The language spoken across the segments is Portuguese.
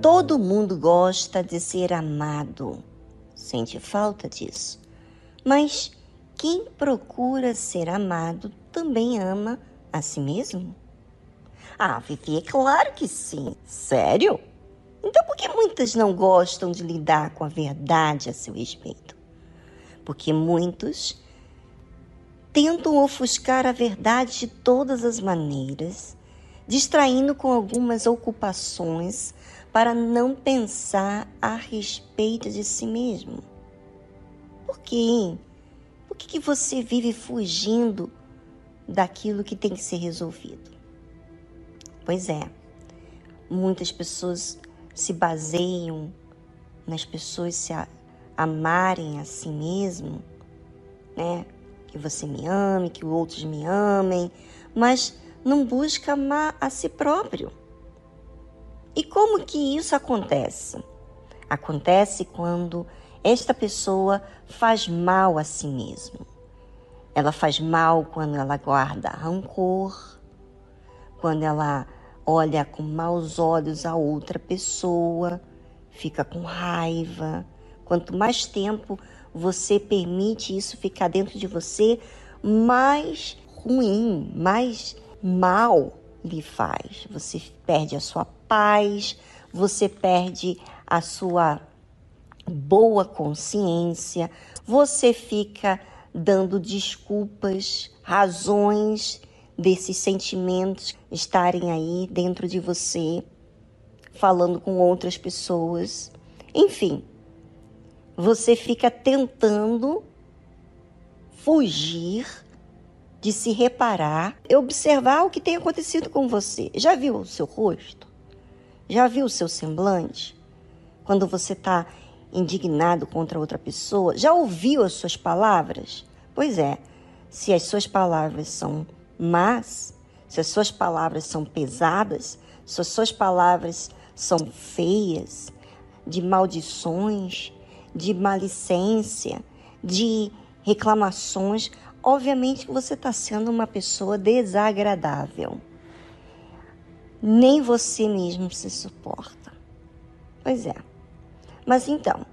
Todo mundo gosta de ser amado, sente falta disso. Mas quem procura ser amado também ama a si mesmo? Ah, Vivi, é claro que sim. Sério? Então por que muitas não gostam de lidar com a verdade a seu respeito? Porque muitos tentam ofuscar a verdade de todas as maneiras, distraindo com algumas ocupações para não pensar a respeito de si mesmo. Por quê? Por que, que você vive fugindo daquilo que tem que ser resolvido? Pois é, muitas pessoas se baseiam nas pessoas se amarem a si mesmo, né? Que você me ame, que outros me amem, mas não busca amar a si próprio. E como que isso acontece? Acontece quando esta pessoa faz mal a si mesma. Ela faz mal quando ela guarda rancor, quando ela olha com maus olhos a outra pessoa, fica com raiva. Quanto mais tempo você permite isso ficar dentro de você, mais ruim, mais mal lhe faz. Você perde a sua paz, você perde a sua boa consciência, você fica dando desculpas, razões desses sentimentos estarem aí dentro de você, falando com outras pessoas. Enfim, você fica tentando fugir de se reparar e observar o que tem acontecido com você. Já viu o seu rosto? Já viu o seu semblante? Quando você está indignado contra outra pessoa? Já ouviu as suas palavras? Pois é, se as suas palavras são más, se as suas palavras são pesadas, se as suas palavras são feias, de maldições, de malicência, de reclamações, obviamente você está sendo uma pessoa desagradável nem você mesmo se suporta. Pois é. Mas então,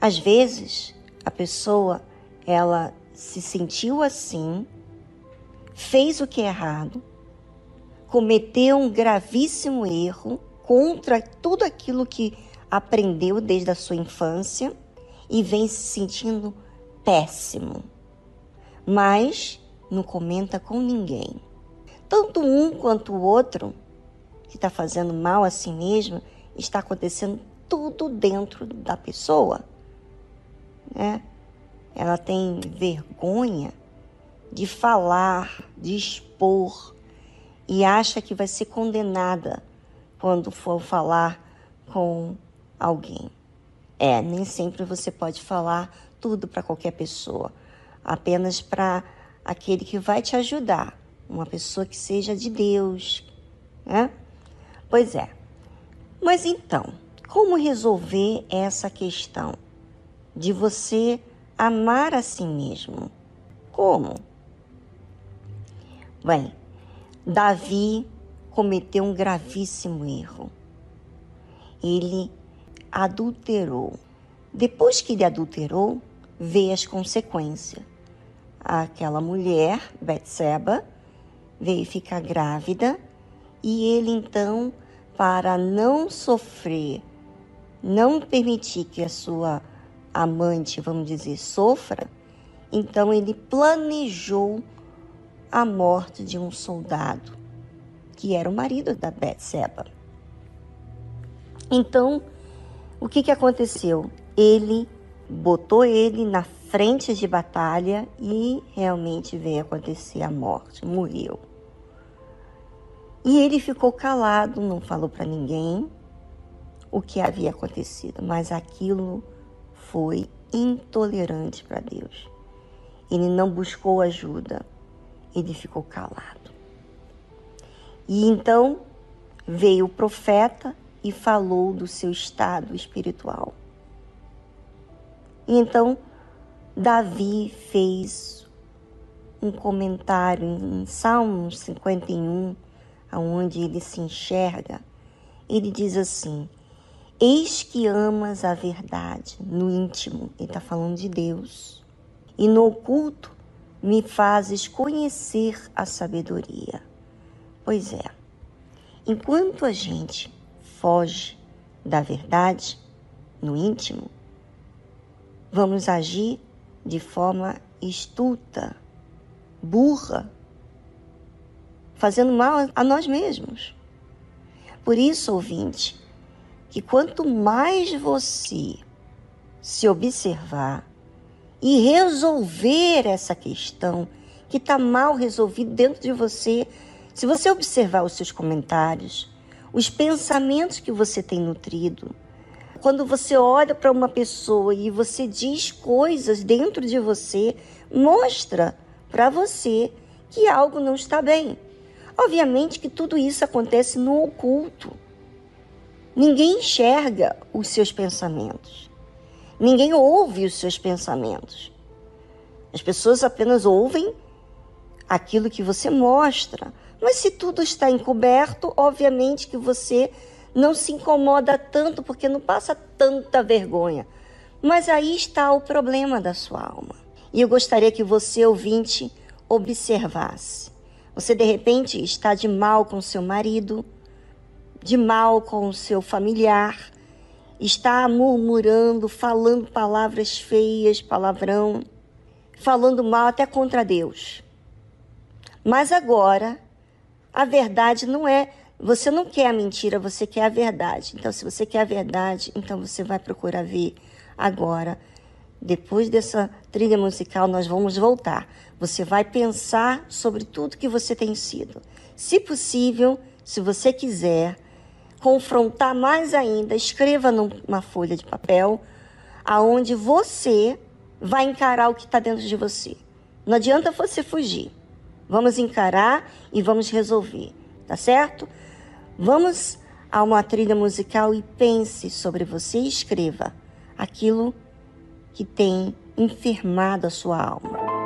às vezes a pessoa ela se sentiu assim, fez o que é errado, cometeu um gravíssimo erro contra tudo aquilo que aprendeu desde a sua infância e vem se sentindo péssimo. Mas não comenta com ninguém tanto um quanto o outro, que está fazendo mal a si mesmo, está acontecendo tudo dentro da pessoa. Né? Ela tem vergonha de falar, de expor e acha que vai ser condenada quando for falar com alguém. É, nem sempre você pode falar tudo para qualquer pessoa, apenas para aquele que vai te ajudar uma pessoa que seja de Deus, né? Pois é. Mas então, como resolver essa questão de você amar a si mesmo? Como? Bem, Davi cometeu um gravíssimo erro. Ele adulterou. Depois que ele adulterou, veio as consequências. Aquela mulher, Betseba, veio ficar grávida e ele então, para não sofrer, não permitir que a sua amante, vamos dizer, sofra, então ele planejou a morte de um soldado, que era o marido da Betseba. Então, o que, que aconteceu? Ele botou ele na frente de batalha e realmente veio acontecer a morte, morreu. E ele ficou calado, não falou para ninguém o que havia acontecido, mas aquilo foi intolerante para Deus. Ele não buscou ajuda, ele ficou calado. E então veio o profeta e falou do seu estado espiritual. E então Davi fez um comentário em Salmos 51, onde ele se enxerga. Ele diz assim: Eis que amas a verdade no íntimo, ele está falando de Deus, e no oculto me fazes conhecer a sabedoria. Pois é, enquanto a gente foge da verdade no íntimo, vamos agir de forma estulta, burra, fazendo mal a nós mesmos. Por isso, ouvinte, que quanto mais você se observar e resolver essa questão que está mal resolvida dentro de você, se você observar os seus comentários, os pensamentos que você tem nutrido, quando você olha para uma pessoa e você diz coisas dentro de você, mostra para você que algo não está bem. Obviamente que tudo isso acontece no oculto. Ninguém enxerga os seus pensamentos. Ninguém ouve os seus pensamentos. As pessoas apenas ouvem aquilo que você mostra. Mas se tudo está encoberto, obviamente que você não se incomoda tanto porque não passa tanta vergonha. Mas aí está o problema da sua alma. E eu gostaria que você, ouvinte, observasse. Você de repente está de mal com seu marido, de mal com o seu familiar, está murmurando, falando palavras feias, palavrão, falando mal até contra Deus. Mas agora, a verdade não é você não quer a mentira, você quer a verdade. Então, se você quer a verdade, então você vai procurar ver agora. Depois dessa trilha musical, nós vamos voltar. Você vai pensar sobre tudo que você tem sido. Se possível, se você quiser confrontar mais ainda, escreva numa folha de papel aonde você vai encarar o que está dentro de você. Não adianta você fugir. Vamos encarar e vamos resolver, tá certo? Vamos a uma trilha musical e pense sobre você e escreva aquilo que tem enfermado a sua alma.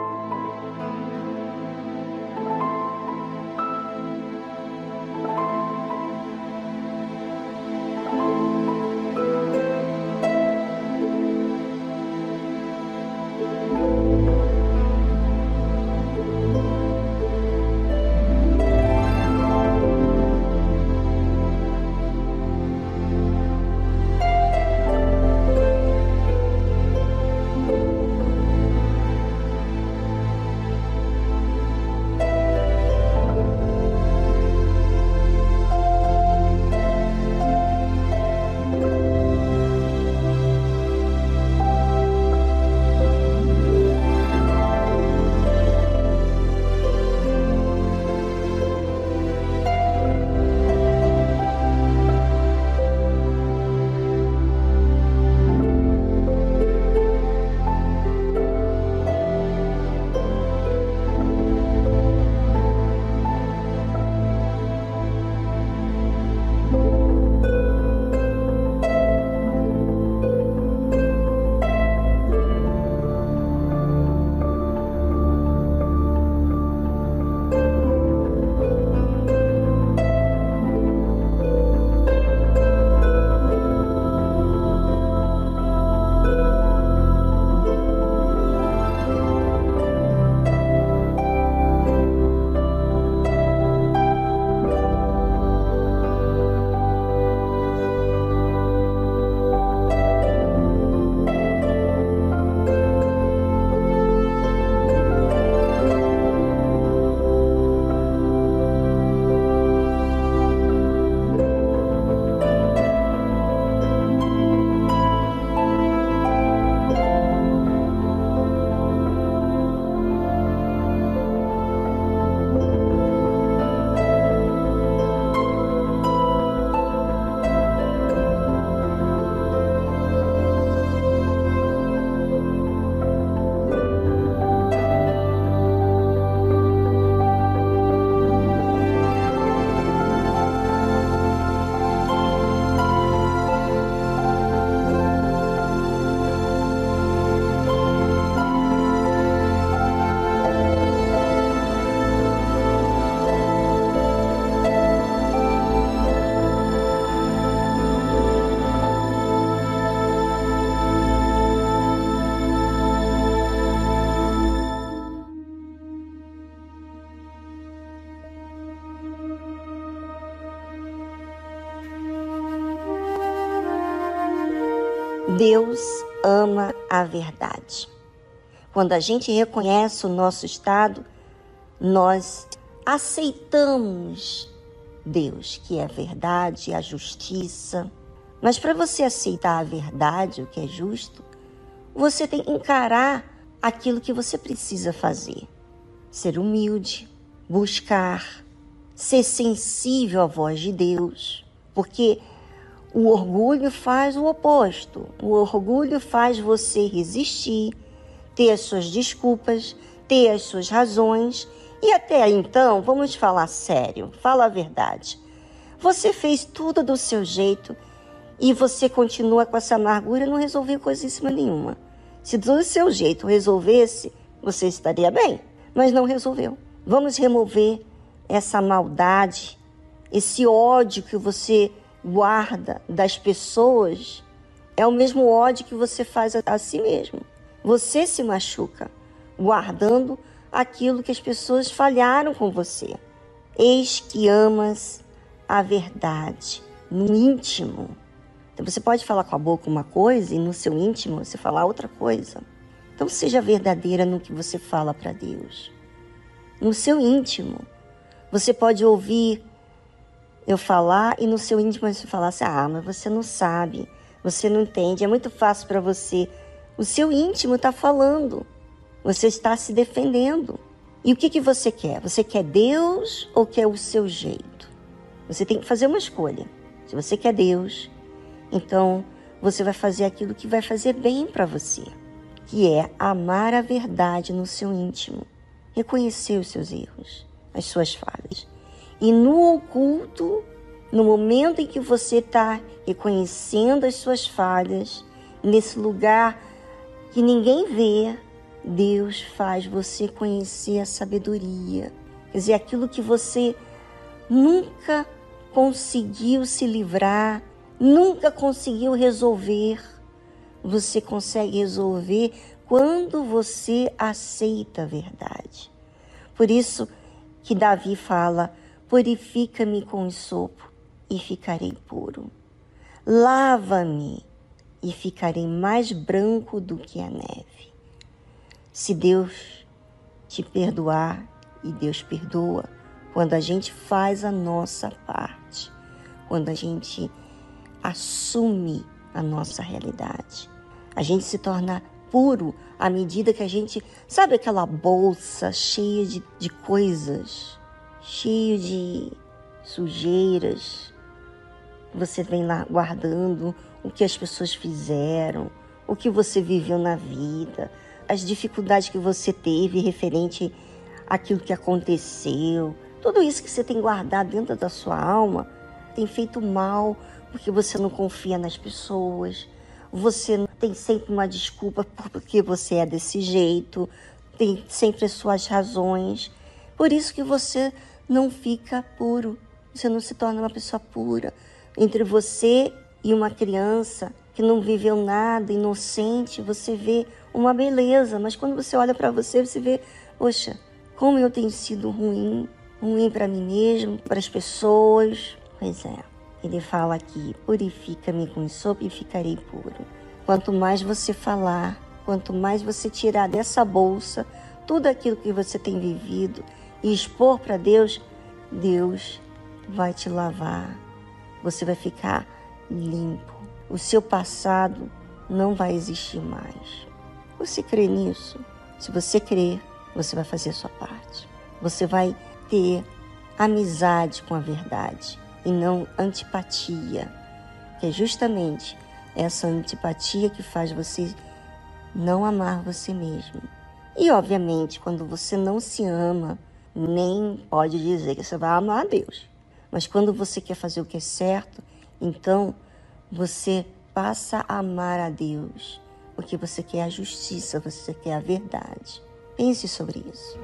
Deus ama a verdade. Quando a gente reconhece o nosso estado, nós aceitamos Deus, que é a verdade, a justiça. Mas para você aceitar a verdade, o que é justo, você tem que encarar aquilo que você precisa fazer. Ser humilde, buscar, ser sensível à voz de Deus, porque o orgulho faz o oposto. O orgulho faz você resistir, ter as suas desculpas, ter as suas razões. E até então, vamos falar sério, fala a verdade. Você fez tudo do seu jeito e você continua com essa amargura e não resolveu cima nenhuma. Se do seu jeito resolvesse, você estaria bem, mas não resolveu. Vamos remover essa maldade, esse ódio que você guarda das pessoas é o mesmo ódio que você faz a, a si mesmo. Você se machuca guardando aquilo que as pessoas falharam com você. Eis que amas a verdade no íntimo. Então você pode falar com a boca uma coisa e no seu íntimo você falar outra coisa. Então seja verdadeira no que você fala para Deus. No seu íntimo, você pode ouvir eu falar e no seu íntimo você falar assim: ah, mas você não sabe, você não entende, é muito fácil para você. O seu íntimo está falando, você está se defendendo. E o que, que você quer? Você quer Deus ou quer o seu jeito? Você tem que fazer uma escolha. Se você quer Deus, então você vai fazer aquilo que vai fazer bem para você, que é amar a verdade no seu íntimo, reconhecer os seus erros, as suas falhas e no oculto, no momento em que você está reconhecendo as suas falhas, nesse lugar que ninguém vê, Deus faz você conhecer a sabedoria. Quer dizer, aquilo que você nunca conseguiu se livrar, nunca conseguiu resolver, você consegue resolver quando você aceita a verdade. Por isso que Davi fala: Purifica-me com sopo e ficarei puro. Lava-me e ficarei mais branco do que a neve. Se Deus te perdoar, e Deus perdoa, quando a gente faz a nossa parte, quando a gente assume a nossa realidade, a gente se torna puro à medida que a gente. Sabe aquela bolsa cheia de, de coisas? Cheio de sujeiras. Você vem lá guardando o que as pessoas fizeram, o que você viveu na vida, as dificuldades que você teve referente àquilo que aconteceu. Tudo isso que você tem guardado dentro da sua alma tem feito mal porque você não confia nas pessoas, você tem sempre uma desculpa porque você é desse jeito, tem sempre as suas razões. Por isso que você não fica puro, você não se torna uma pessoa pura. Entre você e uma criança que não viveu nada, inocente, você vê uma beleza, mas quando você olha para você, você vê, poxa, como eu tenho sido ruim, ruim para mim mesmo, para as pessoas. Pois é, ele fala aqui: purifica-me com sopa e ficarei puro. Quanto mais você falar, quanto mais você tirar dessa bolsa tudo aquilo que você tem vivido, e expor para Deus, Deus vai te lavar. Você vai ficar limpo. O seu passado não vai existir mais. Você crê nisso? Se você crer, você vai fazer a sua parte. Você vai ter amizade com a verdade e não antipatia, que é justamente essa antipatia que faz você não amar você mesmo. E obviamente, quando você não se ama, nem pode dizer que você vai amar a Deus. Mas quando você quer fazer o que é certo, então você passa a amar a Deus, porque você quer a justiça, você quer a verdade. Pense sobre isso.